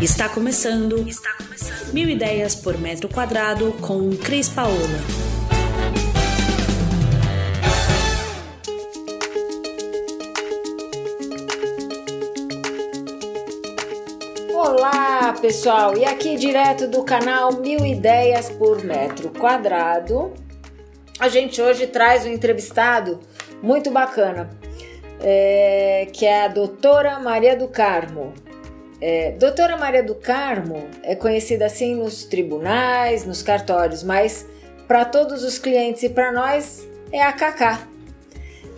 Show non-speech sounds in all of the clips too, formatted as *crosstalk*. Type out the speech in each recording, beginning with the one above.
Está começando. Está começando. Mil ideias por metro quadrado com Cris Paola. Olá, pessoal! E aqui direto do canal Mil Ideias por Metro Quadrado, a gente hoje traz um entrevistado muito bacana, é, que é a doutora Maria do Carmo. É, doutora Maria do Carmo é conhecida assim nos tribunais, nos cartórios, mas para todos os clientes e para nós é a Cacá.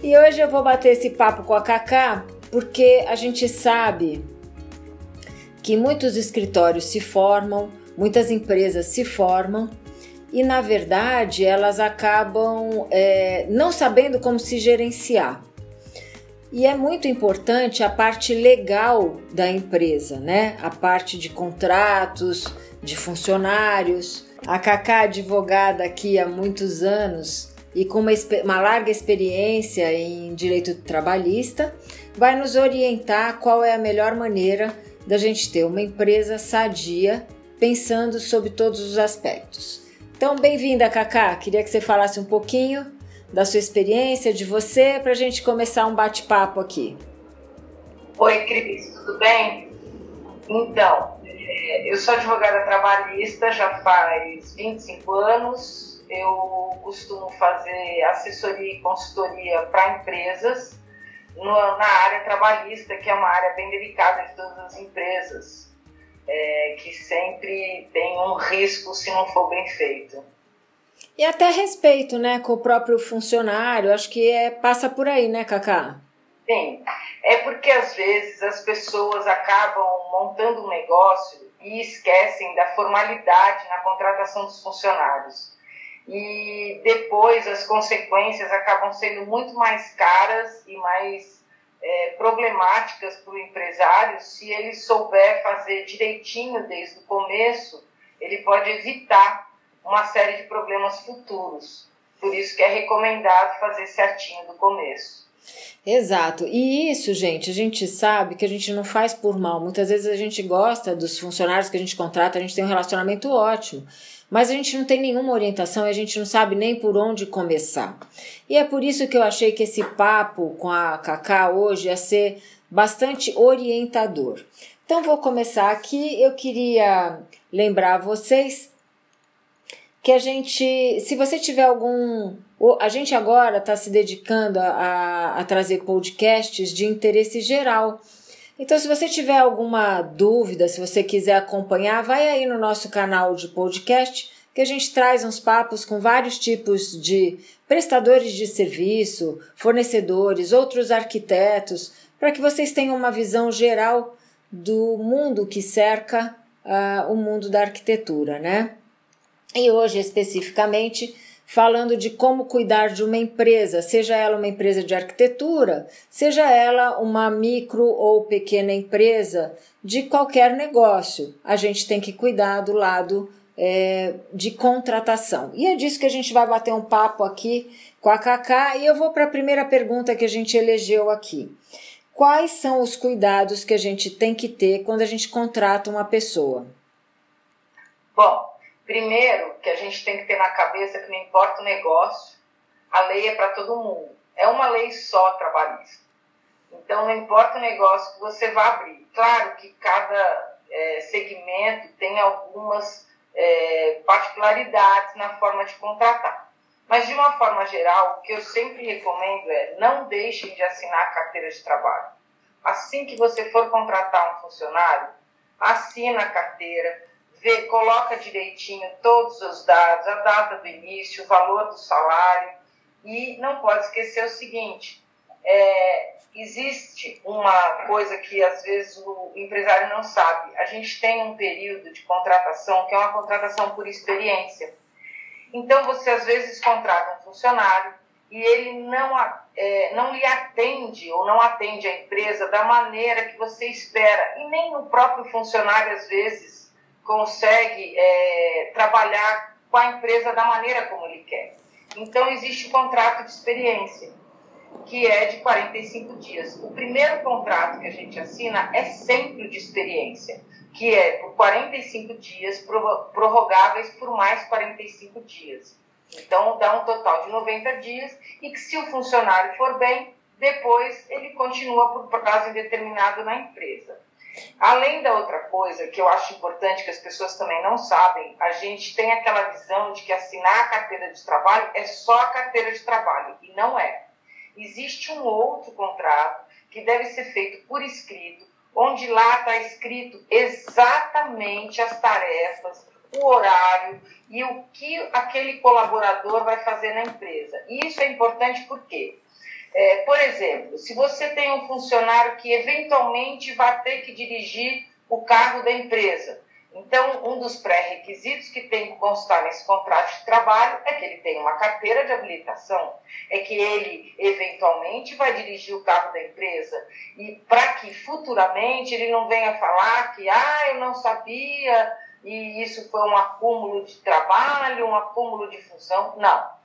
E hoje eu vou bater esse papo com a Cacá porque a gente sabe que muitos escritórios se formam, muitas empresas se formam e na verdade elas acabam é, não sabendo como se gerenciar. E é muito importante a parte legal da empresa, né? A parte de contratos, de funcionários. A Cacá, advogada aqui há muitos anos e com uma, uma larga experiência em direito trabalhista, vai nos orientar qual é a melhor maneira da gente ter uma empresa sadia, pensando sobre todos os aspectos. Então, bem-vinda, Cacá. Queria que você falasse um pouquinho da sua experiência, de você, para a gente começar um bate-papo aqui. Oi, Cris, tudo bem? Então, é, eu sou advogada trabalhista já faz 25 anos. Eu costumo fazer assessoria e consultoria para empresas na área trabalhista, que é uma área bem delicada de todas as empresas, é, que sempre tem um risco se não for bem feito. E até respeito, né, com o próprio funcionário, acho que é, passa por aí, né, Cacá? Sim, é porque às vezes as pessoas acabam montando um negócio e esquecem da formalidade na contratação dos funcionários. E depois as consequências acabam sendo muito mais caras e mais é, problemáticas para o empresário se ele souber fazer direitinho desde o começo, ele pode evitar uma série de problemas futuros. Por isso que é recomendado fazer certinho do começo. Exato. E isso, gente, a gente sabe que a gente não faz por mal. Muitas vezes a gente gosta dos funcionários que a gente contrata, a gente tem um relacionamento ótimo. Mas a gente não tem nenhuma orientação e a gente não sabe nem por onde começar. E é por isso que eu achei que esse papo com a Cacá hoje ia ser bastante orientador. Então vou começar aqui. Eu queria lembrar vocês que a gente, se você tiver algum. A gente agora está se dedicando a, a, trazer podcasts de interesse geral. Então, se você tiver alguma dúvida, se você quiser acompanhar, vai aí no nosso canal de podcast, que a gente traz uns papos com vários tipos de prestadores de serviço, fornecedores, outros arquitetos, para que vocês tenham uma visão geral do mundo que cerca uh, o mundo da arquitetura, né? E hoje especificamente falando de como cuidar de uma empresa, seja ela uma empresa de arquitetura, seja ela uma micro ou pequena empresa de qualquer negócio. A gente tem que cuidar do lado é, de contratação. E é disso que a gente vai bater um papo aqui com a Cacá e eu vou para a primeira pergunta que a gente elegeu aqui. Quais são os cuidados que a gente tem que ter quando a gente contrata uma pessoa? Bom, Primeiro, que a gente tem que ter na cabeça que não importa o negócio, a lei é para todo mundo. É uma lei só trabalhista. Então, não importa o negócio que você vai abrir. Claro que cada é, segmento tem algumas é, particularidades na forma de contratar. Mas, de uma forma geral, o que eu sempre recomendo é não deixem de assinar a carteira de trabalho. Assim que você for contratar um funcionário, assina a carteira, vê, coloca direitinho todos os dados, a data do início, o valor do salário. E não pode esquecer o seguinte: é, existe uma coisa que às vezes o empresário não sabe. A gente tem um período de contratação que é uma contratação por experiência. Então você às vezes contrata um funcionário e ele não, é, não lhe atende ou não atende a empresa da maneira que você espera. E nem o próprio funcionário às vezes consegue é, trabalhar com a empresa da maneira como ele quer. Então, existe o contrato de experiência, que é de 45 dias. O primeiro contrato que a gente assina é sempre de experiência, que é por 45 dias, prorrogáveis por mais 45 dias. Então, dá um total de 90 dias e que, se o funcionário for bem, depois ele continua por prazo indeterminado na empresa. Além da outra coisa que eu acho importante que as pessoas também não sabem, a gente tem aquela visão de que assinar a carteira de trabalho é só a carteira de trabalho, e não é. Existe um outro contrato que deve ser feito por escrito, onde lá está escrito exatamente as tarefas, o horário e o que aquele colaborador vai fazer na empresa. E isso é importante porque é, por exemplo, se você tem um funcionário que eventualmente vai ter que dirigir o carro da empresa, então um dos pré-requisitos que tem que constar nesse contrato de trabalho é que ele tenha uma carteira de habilitação, é que ele eventualmente vai dirigir o carro da empresa. E para que futuramente ele não venha falar que ah eu não sabia e isso foi um acúmulo de trabalho, um acúmulo de função, não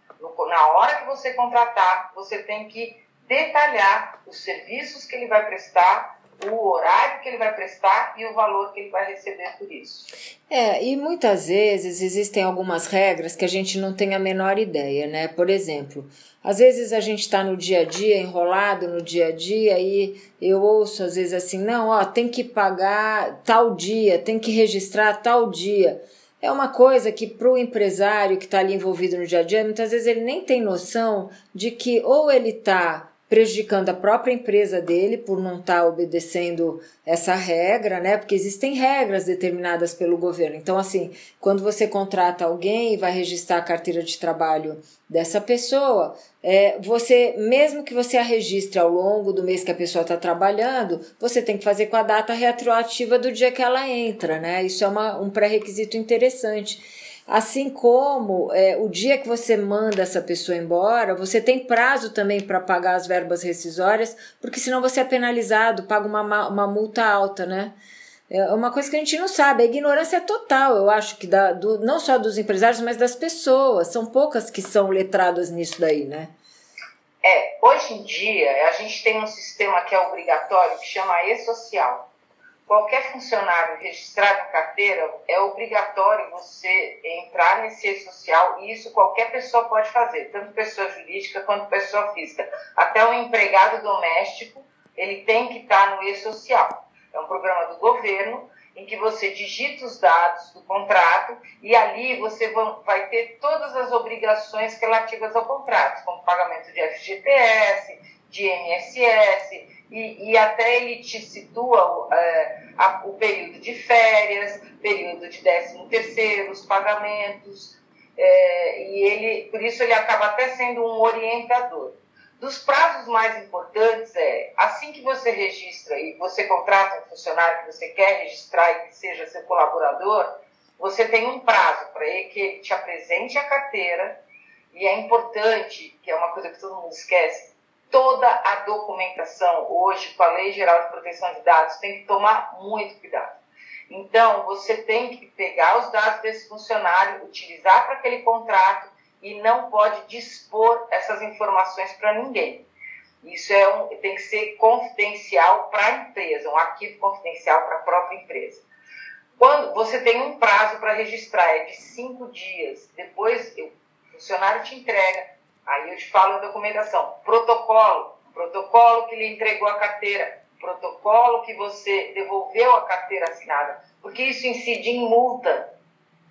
na hora que você contratar, você tem que detalhar os serviços que ele vai prestar, o horário que ele vai prestar e o valor que ele vai receber por isso. É, e muitas vezes existem algumas regras que a gente não tem a menor ideia, né? Por exemplo, às vezes a gente está no dia a dia, enrolado no dia a dia, e eu ouço às vezes assim: não, ó, tem que pagar tal dia, tem que registrar tal dia é uma coisa que para o empresário que está ali envolvido no dia a dia, muitas vezes ele nem tem noção de que ou ele está prejudicando a própria empresa dele por não estar tá obedecendo essa regra, né? Porque existem regras determinadas pelo governo. Então, assim, quando você contrata alguém e vai registrar a carteira de trabalho dessa pessoa, é, você, mesmo que você a registre ao longo do mês que a pessoa está trabalhando, você tem que fazer com a data retroativa do dia que ela entra, né? Isso é uma, um pré-requisito interessante. Assim como é, o dia que você manda essa pessoa embora, você tem prazo também para pagar as verbas rescisórias, porque senão você é penalizado, paga uma, uma multa alta, né? É uma coisa que a gente não sabe, a ignorância é total, eu acho que da, do, não só dos empresários, mas das pessoas. São poucas que são letradas nisso daí, né? É, hoje em dia a gente tem um sistema que é obrigatório que chama e-social qualquer funcionário registrado em carteira, é obrigatório você entrar nesse e-social e isso qualquer pessoa pode fazer, tanto pessoa jurídica quanto pessoa física. Até o empregado doméstico, ele tem que estar no e-social. É um programa do governo em que você digita os dados do contrato e ali você vai ter todas as obrigações relativas ao contrato, como pagamento de FGTS, de INSS, e, e até ele te situa é, a, o período de férias, período de décimo terceiro, os pagamentos, é, e ele, por isso ele acaba até sendo um orientador. Dos prazos mais importantes é, assim que você registra e você contrata um funcionário que você quer registrar e que seja seu colaborador, você tem um prazo para ele que ele te apresente a carteira, e é importante, que é uma coisa que todo mundo esquece, toda a documentação hoje com a Lei Geral de Proteção de Dados tem que tomar muito cuidado. Então, você tem que pegar os dados desse funcionário, utilizar para aquele contrato e não pode dispor essas informações para ninguém. Isso é um, tem que ser confidencial para a empresa, um arquivo confidencial para a própria empresa. Quando você tem um prazo para registrar, é de cinco dias, depois o funcionário te entrega, Aí eu te falo a documentação. Protocolo, protocolo que lhe entregou a carteira, protocolo que você devolveu a carteira assinada, porque isso incide em multa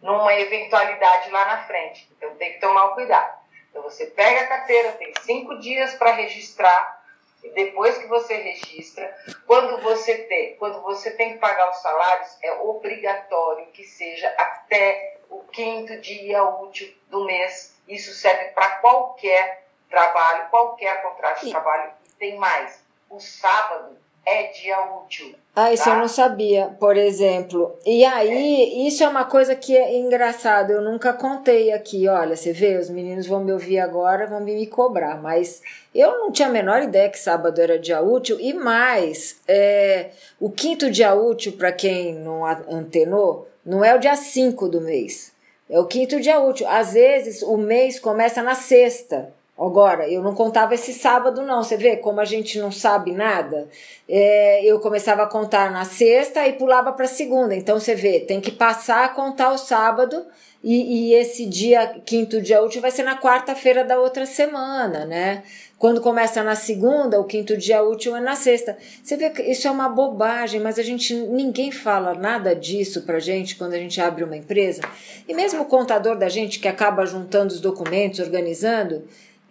numa eventualidade lá na frente. Então tem que tomar o cuidado. Então você pega a carteira, tem cinco dias para registrar. E depois que você registra, quando você tem, quando você tem que pagar os salários, é obrigatório que seja até o quinto dia útil do mês isso serve para qualquer trabalho, qualquer contrato de e... trabalho. E tem mais: o sábado é dia útil. Ah, isso tá? eu não sabia, por exemplo. E aí, é. isso é uma coisa que é engraçado, eu nunca contei aqui. Olha, você vê, os meninos vão me ouvir agora, vão me cobrar, mas eu não tinha a menor ideia que sábado era dia útil. E mais, é, o quinto dia útil, para quem não antenou, não é o dia 5 do mês. É o quinto dia útil. Às vezes o mês começa na sexta. Agora, eu não contava esse sábado, não. Você vê como a gente não sabe nada? É, eu começava a contar na sexta e pulava para segunda. Então, você vê, tem que passar a contar o sábado e, e esse dia, quinto dia útil, vai ser na quarta-feira da outra semana, né? Quando começa na segunda, o quinto dia útil é na sexta. Você vê que isso é uma bobagem, mas a gente ninguém fala nada disso pra gente quando a gente abre uma empresa. E mesmo o contador da gente que acaba juntando os documentos, organizando,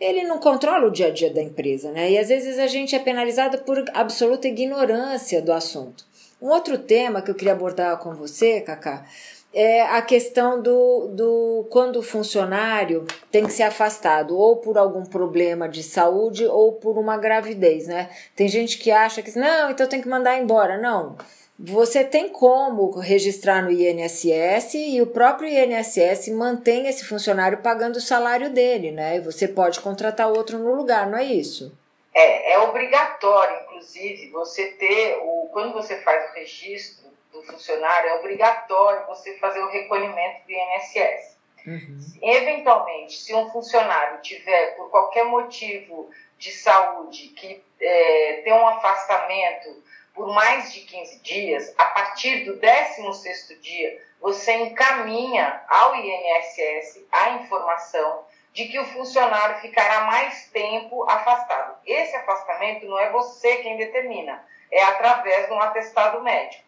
ele não controla o dia a dia da empresa, né? E às vezes a gente é penalizado por absoluta ignorância do assunto. Um outro tema que eu queria abordar com você, Cacá, é a questão do, do quando o funcionário tem que ser afastado, ou por algum problema de saúde, ou por uma gravidez, né? Tem gente que acha que, não, então tem que mandar embora. Não. Você tem como registrar no INSS e o próprio INSS mantém esse funcionário pagando o salário dele, né? E você pode contratar outro no lugar, não é isso? É, é obrigatório, inclusive, você ter o quando você faz o registro do funcionário, é obrigatório você fazer o recolhimento do INSS. Uhum. Eventualmente, se um funcionário tiver, por qualquer motivo de saúde, que é, tem um afastamento por mais de 15 dias, a partir do 16º dia, você encaminha ao INSS a informação de que o funcionário ficará mais tempo afastado. Esse afastamento não é você quem determina, é através de um atestado médico.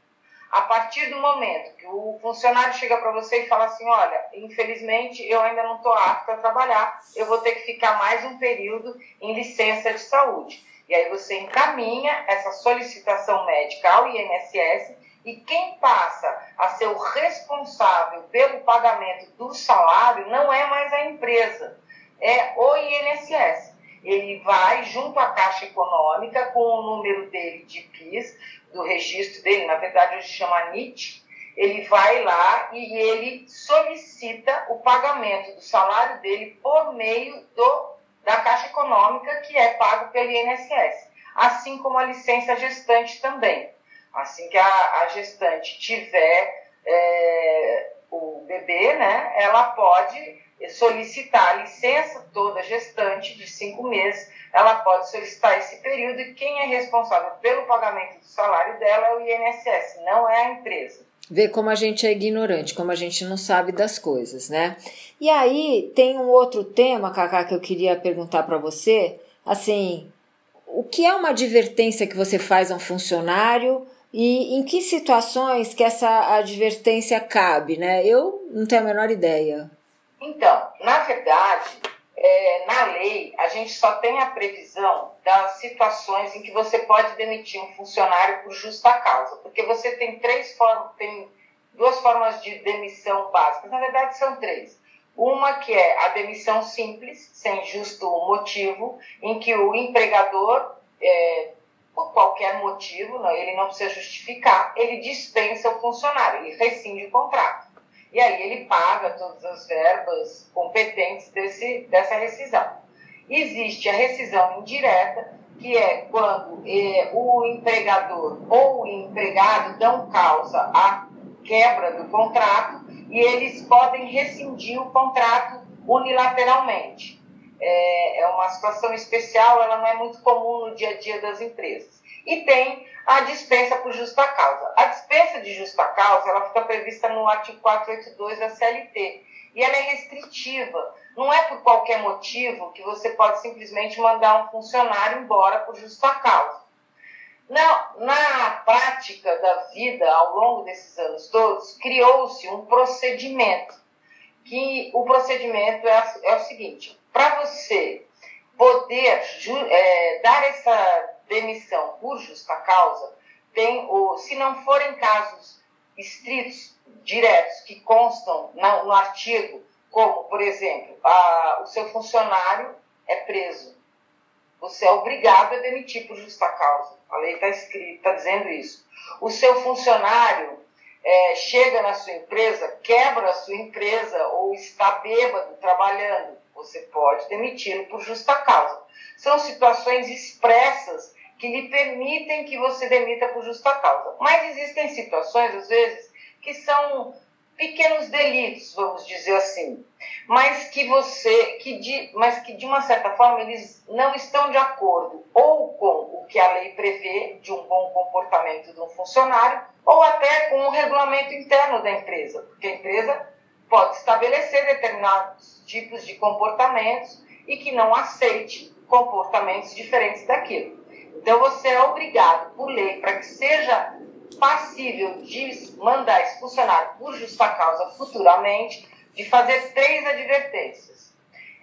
A partir do momento que o funcionário chega para você e fala assim: olha, infelizmente eu ainda não estou apto a trabalhar, eu vou ter que ficar mais um período em licença de saúde. E aí você encaminha essa solicitação médica ao INSS e quem passa a ser o responsável pelo pagamento do salário não é mais a empresa, é o INSS. Ele vai junto à Caixa Econômica com o número dele de PIS, do registro dele, na verdade hoje chama NIT, ele vai lá e ele solicita o pagamento do salário dele por meio do da Caixa Econômica, que é pago pelo INSS, assim como a licença gestante também. Assim que a, a gestante tiver é, o bebê, né, ela pode solicitar a licença toda gestante de cinco meses, ela pode solicitar esse período e quem é responsável pelo pagamento do salário dela é o INSS, não é a empresa. Ver como a gente é ignorante, como a gente não sabe das coisas, né? E aí tem um outro tema, Cacá, que eu queria perguntar para você. Assim, o que é uma advertência que você faz a um funcionário e em que situações que essa advertência cabe, né? Eu não tenho a menor ideia. Então, na verdade, é, na lei, a gente só tem a previsão das situações em que você pode demitir um funcionário por justa causa, porque você tem três formas, tem duas formas de demissão básicas, na verdade são três. Uma que é a demissão simples, sem justo motivo, em que o empregador, é, por qualquer motivo, não, ele não precisa justificar, ele dispensa o funcionário, ele rescinde o contrato. E aí ele paga todas as verbas competentes desse, dessa rescisão. Existe a rescisão indireta, que é quando é, o empregador ou o empregado dão causa à quebra do contrato e eles podem rescindir o contrato unilateralmente. É, é uma situação especial, ela não é muito comum no dia a dia das empresas. E tem a dispensa por justa causa. A de justa causa ela fica prevista no artigo 482 da CLT e ela é restritiva. Não é por qualquer motivo que você pode simplesmente mandar um funcionário embora por justa causa. Na, na prática da vida, ao longo desses anos todos, criou-se um procedimento. Que o procedimento é, é o seguinte: para você poder é, dar essa demissão por justa causa, tem o, se não forem casos estritos, diretos, que constam no, no artigo, como, por exemplo, a, o seu funcionário é preso, você é obrigado a demitir por justa causa. A lei está escrita, está dizendo isso. O seu funcionário é, chega na sua empresa, quebra a sua empresa ou está bêbado trabalhando, você pode demiti-lo por justa causa. São situações expressas que lhe permitem que você demita por justa causa. Mas existem situações, às vezes, que são pequenos delitos, vamos dizer assim, mas que você, que de, mas que de uma certa forma eles não estão de acordo ou com o que a lei prevê de um bom comportamento de um funcionário, ou até com o regulamento interno da empresa, porque a empresa pode estabelecer determinados tipos de comportamentos e que não aceite comportamentos diferentes daquilo. Então você é obrigado por lei para que seja passível de mandar esse funcionário por justa causa futuramente, de fazer três advertências.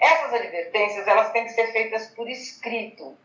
Essas advertências elas têm que ser feitas por escrito.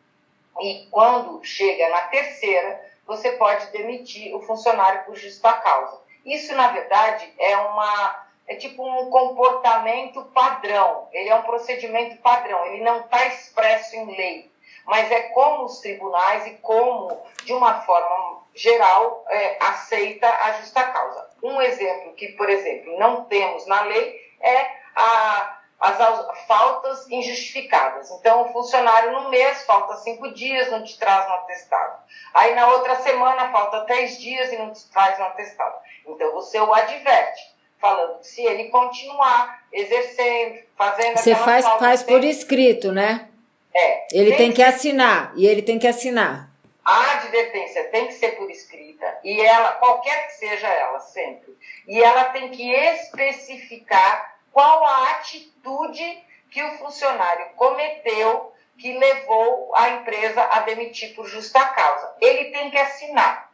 E quando chega na terceira, você pode demitir o funcionário por justa causa. Isso, na verdade, é uma é tipo um comportamento padrão. Ele é um procedimento padrão. Ele não está expresso em lei, mas é como os tribunais e como, de uma forma geral é, aceita a justa causa. Um exemplo que, por exemplo, não temos na lei é a, as faltas injustificadas. Então, o funcionário no mês falta cinco dias, não te traz um atestado. Aí na outra semana falta três dias e não te traz um atestado. Então, você o adverte, falando que se ele continuar exercendo, fazendo Você faz, faz por escrito, né? É. Ele tem, tem que assinar, e ele tem que assinar. A advertência tem que ser por escrita e ela, qualquer que seja ela, sempre. E ela tem que especificar qual a atitude que o funcionário cometeu que levou a empresa a demitir por justa causa. Ele tem que assinar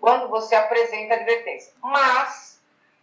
quando você apresenta a advertência. Mas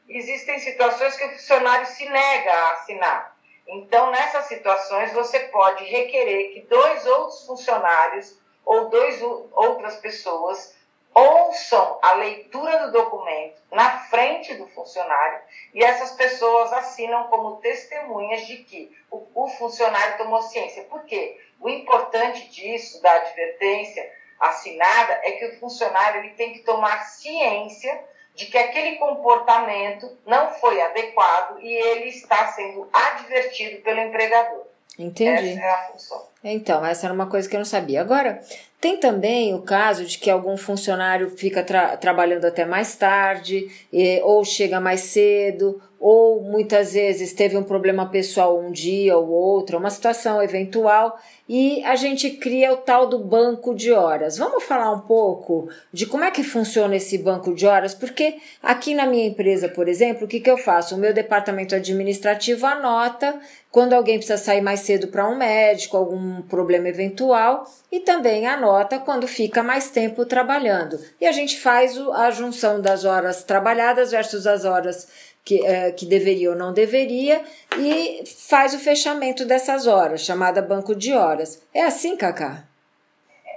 existem situações que o funcionário se nega a assinar. Então, nessas situações, você pode requerer que dois outros funcionários ou dois, outras pessoas ouçam a leitura do documento na frente do funcionário e essas pessoas assinam como testemunhas de que o, o funcionário tomou ciência. Por quê? O importante disso, da advertência assinada, é que o funcionário ele tem que tomar ciência de que aquele comportamento não foi adequado e ele está sendo advertido pelo empregador. Entendi. Essa é a função. Então, essa era uma coisa que eu não sabia. Agora, tem também o caso de que algum funcionário fica tra trabalhando até mais tarde, e, ou chega mais cedo, ou muitas vezes teve um problema pessoal um dia ou outro, uma situação eventual, e a gente cria o tal do banco de horas. Vamos falar um pouco de como é que funciona esse banco de horas? Porque aqui na minha empresa, por exemplo, o que, que eu faço? O meu departamento administrativo anota quando alguém precisa sair mais cedo para um médico, algum problema eventual, e também anota quando fica mais tempo trabalhando. E a gente faz a junção das horas trabalhadas versus as horas que, é, que deveria ou não deveria e faz o fechamento dessas horas, chamada banco de horas. É assim, Cacá?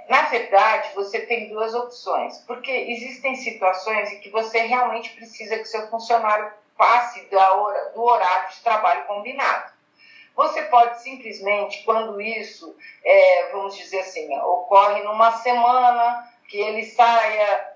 Na verdade, você tem duas opções, porque existem situações em que você realmente precisa que seu funcionário passe da hora, do horário de trabalho combinado. Você pode simplesmente, quando isso, é, vamos dizer assim, ocorre numa semana, que ele saia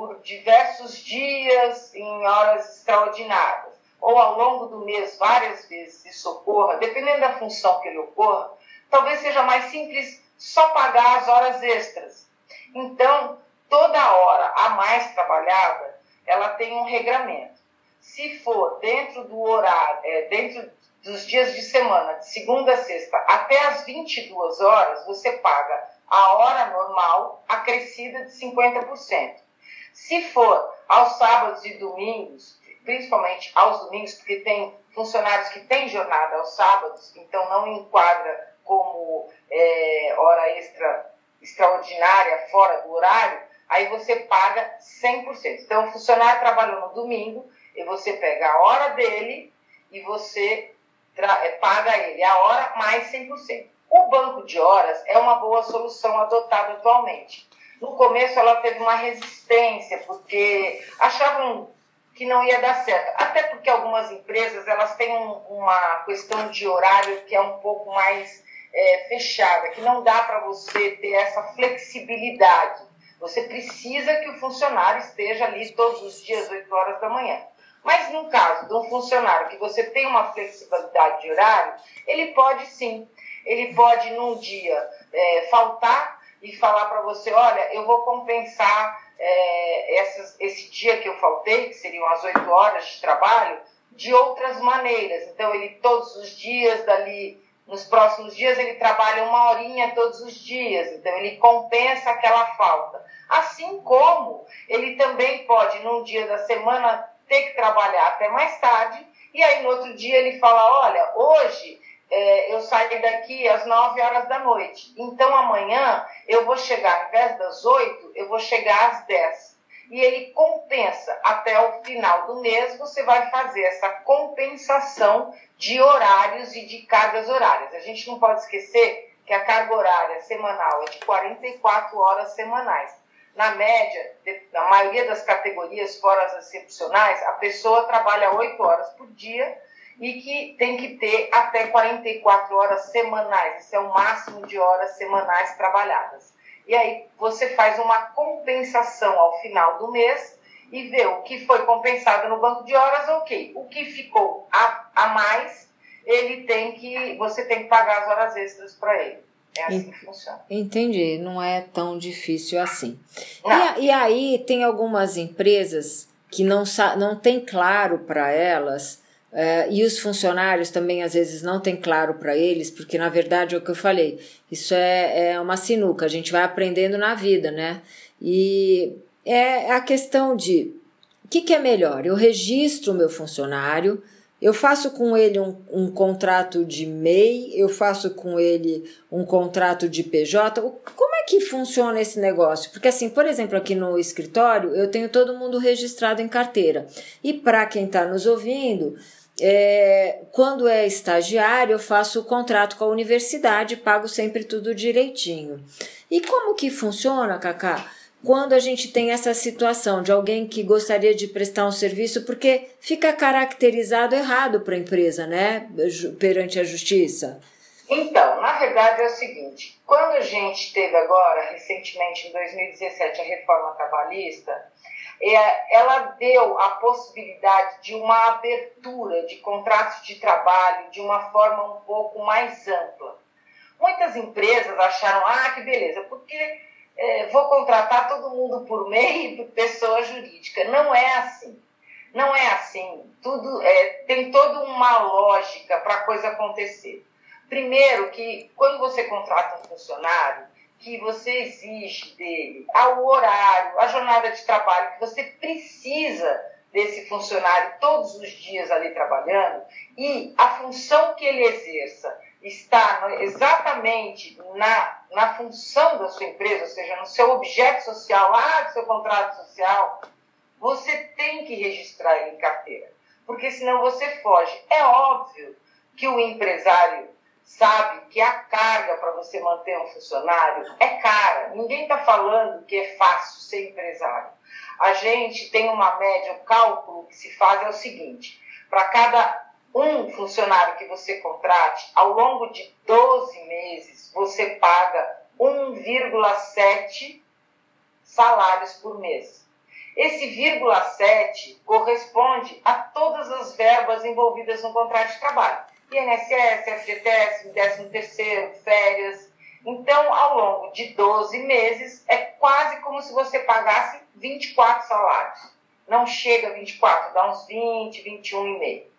por diversos dias em horas extraordinárias, ou ao longo do mês várias vezes isso ocorra, dependendo da função que ele ocorra, talvez seja mais simples só pagar as horas extras. Então, toda hora a mais trabalhada, ela tem um regramento. Se for dentro do horário, é, dentro dos dias de semana, de segunda a sexta, até as 22 horas, você paga a hora normal acrescida de 50%. Se for aos sábados e domingos, principalmente aos domingos, porque tem funcionários que têm jornada aos sábados, então não enquadra como é, hora extra extraordinária fora do horário, aí você paga 100%. Então, o funcionário trabalhou no domingo e você pega a hora dele e você é, paga ele a hora mais 100%. O banco de horas é uma boa solução adotada atualmente. No começo ela teve uma resistência, porque achavam que não ia dar certo. Até porque algumas empresas elas têm um, uma questão de horário que é um pouco mais é, fechada, que não dá para você ter essa flexibilidade. Você precisa que o funcionário esteja ali todos os dias, 8 horas da manhã. Mas no caso de um funcionário que você tem uma flexibilidade de horário, ele pode sim, ele pode num dia é, faltar e falar para você, olha, eu vou compensar é, essas, esse dia que eu faltei, que seriam as oito horas de trabalho, de outras maneiras. Então, ele todos os dias, dali, nos próximos dias, ele trabalha uma horinha todos os dias. Então, ele compensa aquela falta. Assim como ele também pode, num dia da semana, ter que trabalhar até mais tarde, e aí no outro dia ele fala: Olha, hoje é, eu saio daqui às 9 horas da noite, então amanhã eu vou chegar, ao invés das 8, eu vou chegar às 10. E ele compensa até o final do mês, você vai fazer essa compensação de horários e de cargas horárias. A gente não pode esquecer que a carga horária semanal é de 44 horas semanais na média, na maioria das categorias, fora as excepcionais, a pessoa trabalha 8 horas por dia e que tem que ter até 44 horas semanais. Isso é o máximo de horas semanais trabalhadas. E aí você faz uma compensação ao final do mês e vê o que foi compensado no banco de horas, ok. O que ficou a, a mais, ele tem que, você tem que pagar as horas extras para ele. É assim que funciona. Entendi, não é tão difícil assim. E, e, aí tem algumas empresas que não, não tem claro para elas, é, e os funcionários também às vezes não tem claro para eles, porque na verdade é o que eu falei, isso é, é uma sinuca, a gente vai aprendendo na vida, né? E é a questão de o que, que é melhor? Eu registro o meu funcionário eu faço com ele um, um, contrato de MEI, eu faço com ele um contrato de PJ. Como é que funciona esse negócio? Porque, assim, por exemplo, aqui no escritório, eu tenho todo mundo registrado em carteira. E para quem está nos ouvindo, é, quando é estagiário, eu faço o contrato com a universidade, pago sempre tudo direitinho. E como que funciona, Cacá? quando a gente tem essa situação de alguém que gostaria de prestar um serviço, porque fica caracterizado errado para a empresa, né, perante a justiça? Então, na verdade é o seguinte: quando a gente teve agora, recentemente, em 2017, a reforma trabalhista, é, ela deu a possibilidade de uma abertura de contratos de trabalho de uma forma um pouco mais ampla. Muitas empresas acharam, ah, que beleza, porque é, vou contratar todo mundo por meio *laughs* de pessoa jurídica. Não é assim. Não é assim. Tudo é, tem toda uma lógica para a coisa acontecer. Primeiro, que quando você contrata um funcionário, que você exige dele ao horário, a jornada de trabalho, que você precisa desse funcionário todos os dias ali trabalhando e a função que ele exerça está exatamente na, na função da sua empresa, ou seja, no seu objeto social, lá do seu contrato social, você tem que registrar ele em carteira, porque senão você foge. É óbvio que o empresário sabe que a carga para você manter um funcionário é cara. Ninguém está falando que é fácil ser empresário. A gente tem uma média, o cálculo que se faz é o seguinte: para cada um funcionário que você contrate, ao longo de 12 meses, você paga 1,7 salários por mês. Esse vírgula 7 corresponde a todas as verbas envolvidas no contrato de trabalho. INSS, FGTS, 13 terceiro, férias. Então, ao longo de 12 meses, é quase como se você pagasse 24 salários. Não chega a 24, dá uns 20, 21 e meio.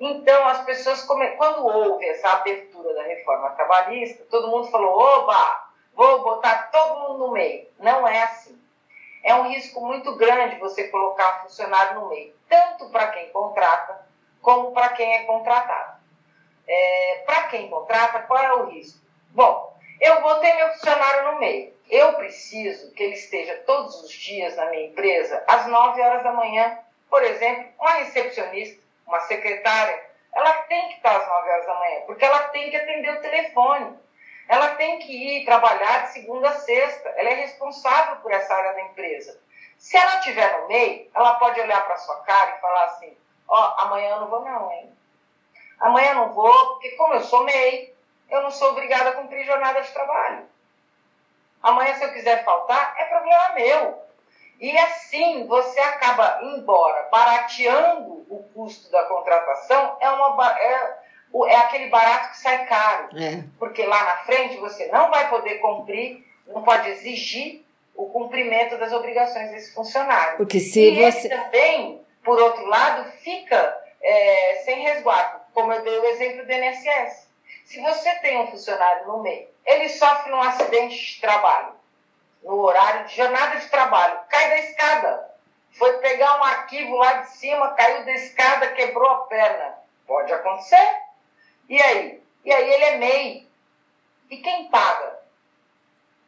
Então, as pessoas, quando houve essa abertura da reforma trabalhista, todo mundo falou: oba, vou botar todo mundo no meio. Não é assim. É um risco muito grande você colocar funcionário no meio, tanto para quem contrata, como para quem é contratado. É, para quem contrata, qual é o risco? Bom, eu botei meu funcionário no meio. Eu preciso que ele esteja todos os dias na minha empresa às 9 horas da manhã, por exemplo, uma recepcionista uma secretária, ela tem que estar às 9 horas da manhã, porque ela tem que atender o telefone. Ela tem que ir trabalhar de segunda a sexta. Ela é responsável por essa área da empresa. Se ela estiver no meio, ela pode olhar para sua cara e falar assim: Ó, oh, amanhã eu não vou, não, hein? Amanhã não vou, porque como eu sou MEI, eu não sou obrigada a cumprir jornada de trabalho. Amanhã, se eu quiser faltar, é problema meu. E assim você acaba, embora barateando o custo da contratação, é, uma, é, é aquele barato que sai caro. É. Porque lá na frente você não vai poder cumprir, não pode exigir o cumprimento das obrigações desse funcionário. Porque se e você. ele também, por outro lado, fica é, sem resguardo, como eu dei o exemplo do INSS. Se você tem um funcionário no meio, ele sofre um acidente de trabalho, no horário de jornada de trabalho, cai da escada, foi pegar um arquivo lá de cima, caiu da escada, quebrou a perna. Pode acontecer. E aí? E aí ele é MEI. E quem paga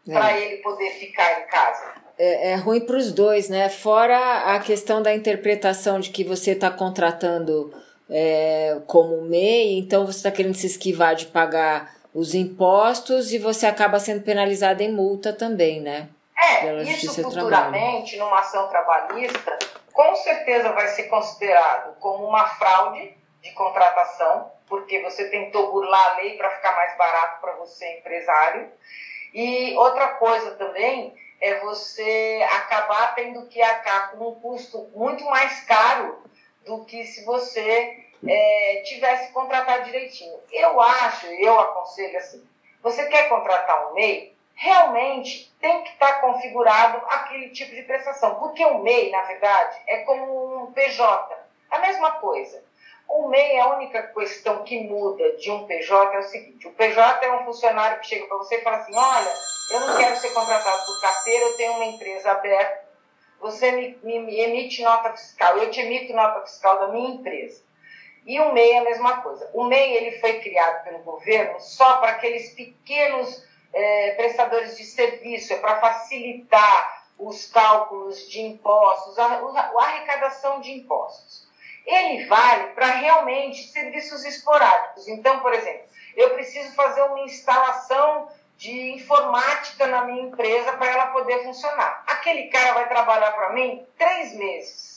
é. para ele poder ficar em casa? É, é ruim para os dois, né? Fora a questão da interpretação de que você está contratando é, como MEI, então você está querendo se esquivar de pagar os impostos e você acaba sendo penalizado em multa também, né? É, isso futuramente, numa ação trabalhista, com certeza vai ser considerado como uma fraude de contratação, porque você tentou burlar a lei para ficar mais barato para você, empresário. E outra coisa também é você acabar tendo que arcar com um custo muito mais caro do que se você é, tivesse contratado direitinho. Eu acho, eu aconselho assim, você quer contratar um MEI, realmente tem que estar configurado aquele tipo de prestação. Porque o MEI, na verdade, é como um PJ. A mesma coisa. O MEI, a única questão que muda de um PJ é o seguinte: o PJ é um funcionário que chega para você e fala assim: olha, eu não quero ser contratado por carteira, eu tenho uma empresa aberta, você me, me emite nota fiscal, eu te emito nota fiscal da minha empresa. E o MEI é a mesma coisa. O MEI ele foi criado pelo governo só para aqueles pequenos é, prestadores de serviço, é para facilitar os cálculos de impostos, a, a arrecadação de impostos. Ele vale para realmente serviços esporádicos. Então, por exemplo, eu preciso fazer uma instalação de informática na minha empresa para ela poder funcionar. Aquele cara vai trabalhar para mim três meses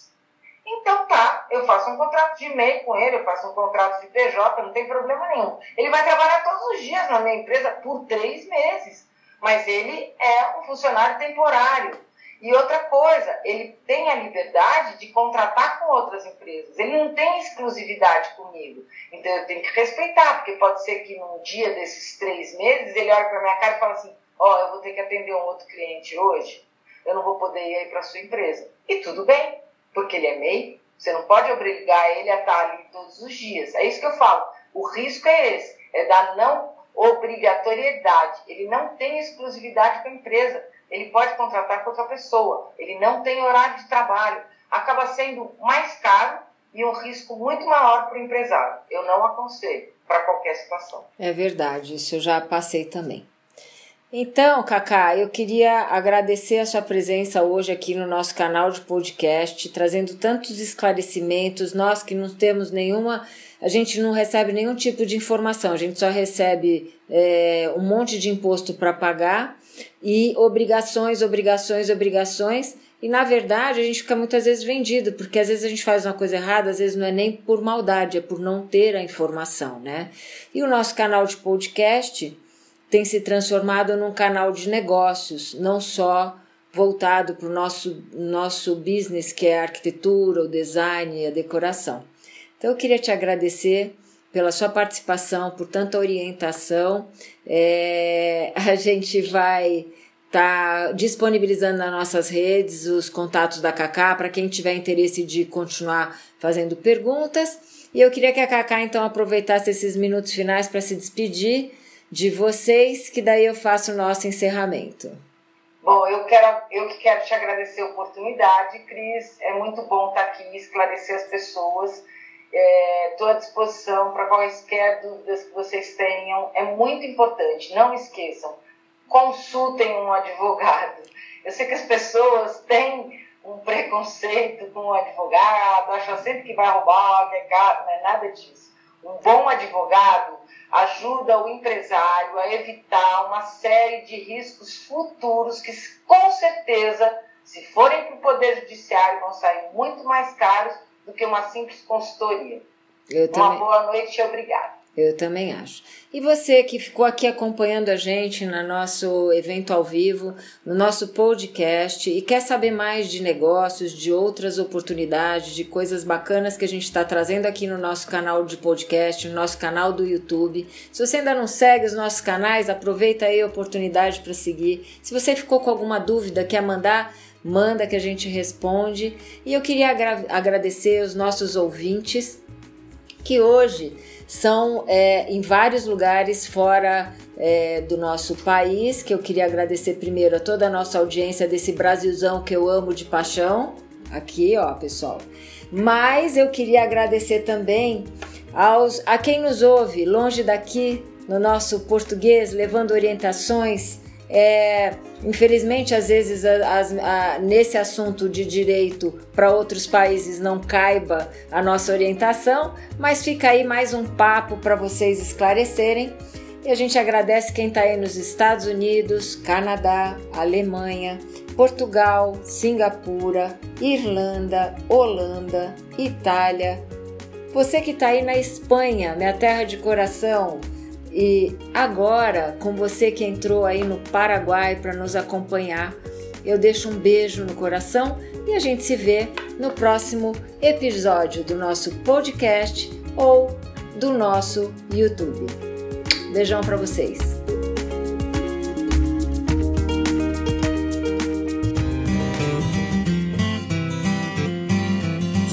então tá, eu faço um contrato de e-mail com ele, eu faço um contrato de PJ, não tem problema nenhum. Ele vai trabalhar todos os dias na minha empresa por três meses, mas ele é um funcionário temporário. E outra coisa, ele tem a liberdade de contratar com outras empresas. Ele não tem exclusividade comigo. Então eu tenho que respeitar, porque pode ser que num dia desses três meses ele olhe para minha cara e fale assim: Ó, oh, eu vou ter que atender um outro cliente hoje, eu não vou poder ir para sua empresa. E tudo bem, porque ele é MEI, você não pode obrigar ele a estar ali todos os dias. É isso que eu falo. O risco é esse, é da não obrigatoriedade. Ele não tem exclusividade com a empresa. Ele pode contratar com outra pessoa. Ele não tem horário de trabalho. Acaba sendo mais caro e um risco muito maior para o empresário. Eu não aconselho para qualquer situação. É verdade, isso eu já passei também. Então, Cacá, eu queria agradecer a sua presença hoje aqui no nosso canal de podcast, trazendo tantos esclarecimentos. Nós que não temos nenhuma, a gente não recebe nenhum tipo de informação, a gente só recebe é, um monte de imposto para pagar e obrigações, obrigações, obrigações. E na verdade a gente fica muitas vezes vendido, porque às vezes a gente faz uma coisa errada, às vezes não é nem por maldade, é por não ter a informação, né? E o nosso canal de podcast tem se transformado num canal de negócios, não só voltado para o nosso, nosso business, que é a arquitetura, o design e a decoração. Então, eu queria te agradecer pela sua participação, por tanta orientação. É, *laughs* a gente vai estar tá disponibilizando nas nossas redes os contatos da Cacá para quem tiver interesse de continuar fazendo perguntas. E eu queria que a Cacá então aproveitasse esses minutos finais para se despedir de vocês, que daí eu faço o nosso encerramento. Bom, eu quero, eu que quero te agradecer a oportunidade, Cris. É muito bom estar aqui esclarecer as pessoas. Estou é, à disposição para quaisquer dúvidas que vocês tenham. É muito importante, não esqueçam, consultem um advogado. Eu sei que as pessoas têm um preconceito com o advogado, acham sempre que vai roubar, que é caro, não é nada disso. Um bom advogado ajuda o empresário a evitar uma série de riscos futuros que, com certeza, se forem para o Poder Judiciário, vão sair muito mais caros do que uma simples consultoria. uma boa noite e obrigada. Eu também acho. E você que ficou aqui acompanhando a gente no nosso evento ao vivo, no nosso podcast e quer saber mais de negócios, de outras oportunidades, de coisas bacanas que a gente está trazendo aqui no nosso canal de podcast, no nosso canal do YouTube. Se você ainda não segue os nossos canais, aproveita aí a oportunidade para seguir. Se você ficou com alguma dúvida, quer mandar, manda que a gente responde. E eu queria agra agradecer os nossos ouvintes que hoje são é, em vários lugares fora é, do nosso país, que eu queria agradecer primeiro a toda a nossa audiência desse Brasilzão que eu amo de paixão. Aqui, ó, pessoal. Mas eu queria agradecer também aos, a quem nos ouve longe daqui, no nosso português, levando orientações é, infelizmente, às vezes, a, a, a, nesse assunto de direito para outros países não caiba a nossa orientação, mas fica aí mais um papo para vocês esclarecerem. E a gente agradece quem está aí nos Estados Unidos, Canadá, Alemanha, Portugal, Singapura, Irlanda, Holanda, Itália. Você que está aí na Espanha, minha terra de coração, e agora, com você que entrou aí no Paraguai para nos acompanhar, eu deixo um beijo no coração e a gente se vê no próximo episódio do nosso podcast ou do nosso YouTube. Beijão para vocês.